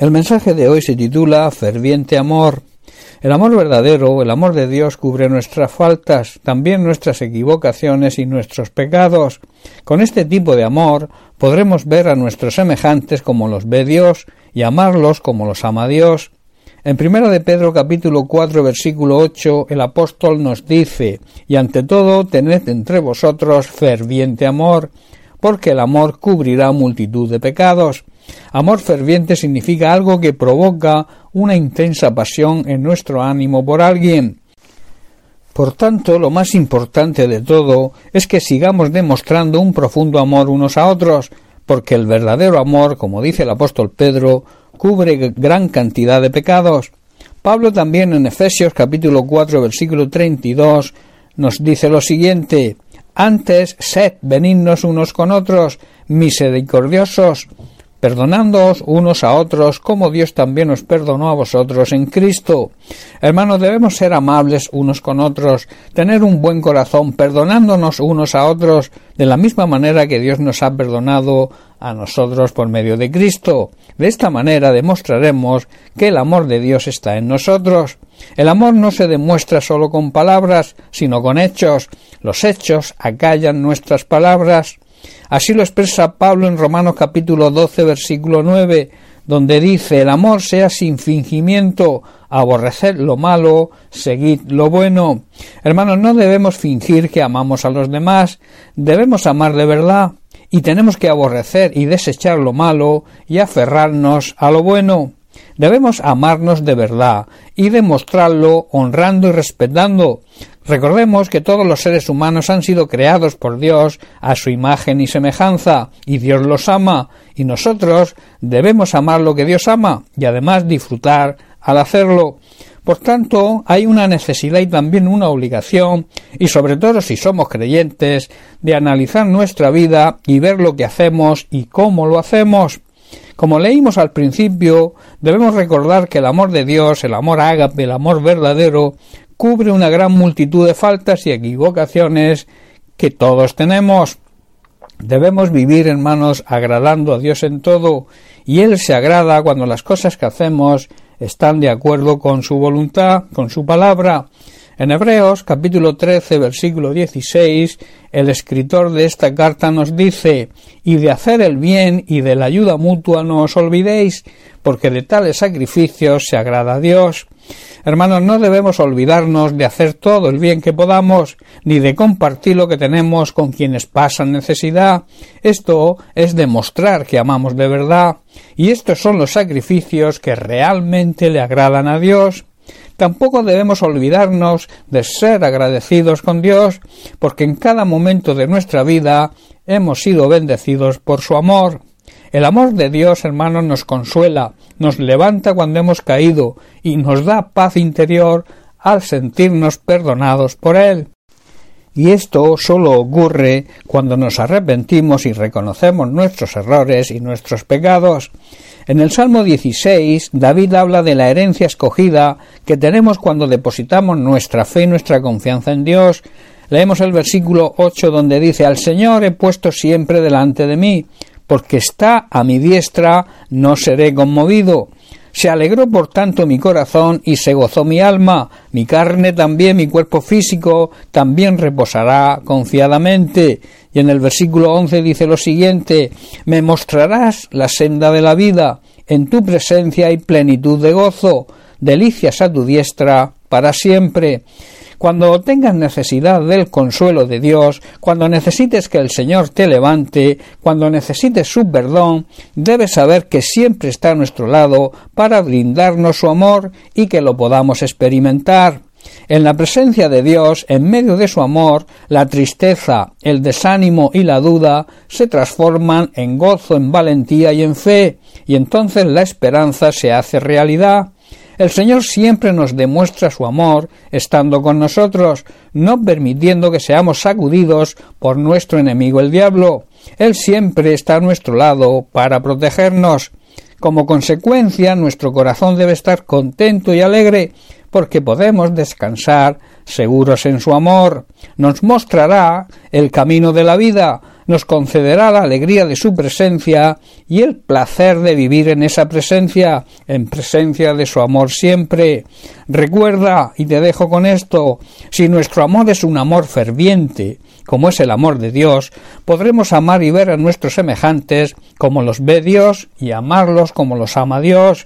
El mensaje de hoy se titula Ferviente Amor. El amor verdadero, el amor de Dios cubre nuestras faltas, también nuestras equivocaciones y nuestros pecados. Con este tipo de amor podremos ver a nuestros semejantes como los ve Dios y amarlos como los ama Dios. En primera de Pedro capítulo 4 versículo 8 el apóstol nos dice y ante todo tened entre vosotros ferviente amor, porque el amor cubrirá multitud de pecados. Amor ferviente significa algo que provoca una intensa pasión en nuestro ánimo por alguien. Por tanto, lo más importante de todo es que sigamos demostrando un profundo amor unos a otros, porque el verdadero amor, como dice el apóstol Pedro, cubre gran cantidad de pecados. Pablo también en Efesios capítulo 4 versículo 32 nos dice lo siguiente antes sed benignos unos con otros, misericordiosos, perdonándoos unos a otros, como Dios también os perdonó a vosotros en Cristo. Hermanos, debemos ser amables unos con otros, tener un buen corazón, perdonándonos unos a otros, de la misma manera que Dios nos ha perdonado a nosotros por medio de Cristo. De esta manera demostraremos que el amor de Dios está en nosotros. El amor no se demuestra solo con palabras, sino con hechos. Los hechos acallan nuestras palabras. Así lo expresa Pablo en Romanos capítulo 12 versículo 9, donde dice el amor sea sin fingimiento, aborrecer lo malo, seguid lo bueno. Hermanos, no debemos fingir que amamos a los demás, debemos amar de verdad, y tenemos que aborrecer y desechar lo malo y aferrarnos a lo bueno. Debemos amarnos de verdad y demostrarlo honrando y respetando. Recordemos que todos los seres humanos han sido creados por Dios a su imagen y semejanza, y Dios los ama, y nosotros debemos amar lo que Dios ama, y además disfrutar al hacerlo. Por tanto, hay una necesidad y también una obligación, y sobre todo si somos creyentes, de analizar nuestra vida y ver lo que hacemos y cómo lo hacemos. Como leímos al principio, debemos recordar que el amor de Dios, el amor ágape, el amor verdadero, cubre una gran multitud de faltas y equivocaciones que todos tenemos. Debemos vivir, hermanos, agradando a Dios en todo, y Él se agrada cuando las cosas que hacemos están de acuerdo con su voluntad, con su palabra. En Hebreos capítulo 13 versículo 16 el escritor de esta carta nos dice y de hacer el bien y de la ayuda mutua no os olvidéis porque de tales sacrificios se agrada a Dios. Hermanos, no debemos olvidarnos de hacer todo el bien que podamos, ni de compartir lo que tenemos con quienes pasan necesidad. Esto es demostrar que amamos de verdad, y estos son los sacrificios que realmente le agradan a Dios. Tampoco debemos olvidarnos de ser agradecidos con Dios, porque en cada momento de nuestra vida hemos sido bendecidos por su amor. El amor de Dios, hermanos, nos consuela, nos levanta cuando hemos caído y nos da paz interior al sentirnos perdonados por Él. Y esto solo ocurre cuando nos arrepentimos y reconocemos nuestros errores y nuestros pecados. En el Salmo 16, David habla de la herencia escogida que tenemos cuando depositamos nuestra fe y nuestra confianza en Dios. Leemos el versículo 8 donde dice Al Señor he puesto siempre delante de mí, porque está a mi diestra, no seré conmovido. Se alegró por tanto mi corazón y se gozó mi alma, mi carne también, mi cuerpo físico también reposará confiadamente. Y en el versículo once dice lo siguiente Me mostrarás la senda de la vida, en tu presencia hay plenitud de gozo, delicias a tu diestra para siempre. Cuando tengas necesidad del consuelo de Dios, cuando necesites que el Señor te levante, cuando necesites su perdón, debes saber que siempre está a nuestro lado para brindarnos su amor y que lo podamos experimentar. En la presencia de Dios, en medio de su amor, la tristeza, el desánimo y la duda se transforman en gozo, en valentía y en fe, y entonces la esperanza se hace realidad. El Señor siempre nos demuestra su amor estando con nosotros, no permitiendo que seamos sacudidos por nuestro enemigo el diablo. Él siempre está a nuestro lado para protegernos. Como consecuencia, nuestro corazón debe estar contento y alegre, porque podemos descansar seguros en su amor. Nos mostrará el camino de la vida, nos concederá la alegría de su presencia y el placer de vivir en esa presencia, en presencia de su amor siempre. Recuerda, y te dejo con esto, si nuestro amor es un amor ferviente, como es el amor de Dios, podremos amar y ver a nuestros semejantes como los ve Dios y amarlos como los ama Dios.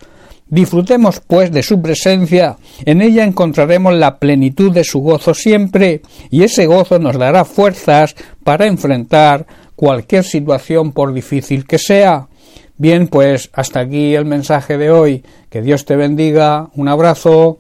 Disfrutemos, pues, de su presencia, en ella encontraremos la plenitud de su gozo siempre, y ese gozo nos dará fuerzas para enfrentar cualquier situación por difícil que sea. Bien, pues hasta aquí el mensaje de hoy. Que Dios te bendiga. Un abrazo.